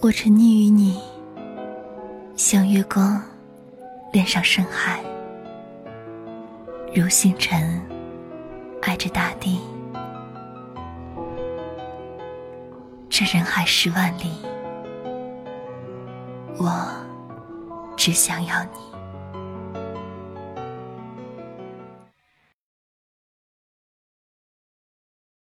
我沉溺于你像月光恋上深海如星辰爱着大地这人海十万里我只想要你。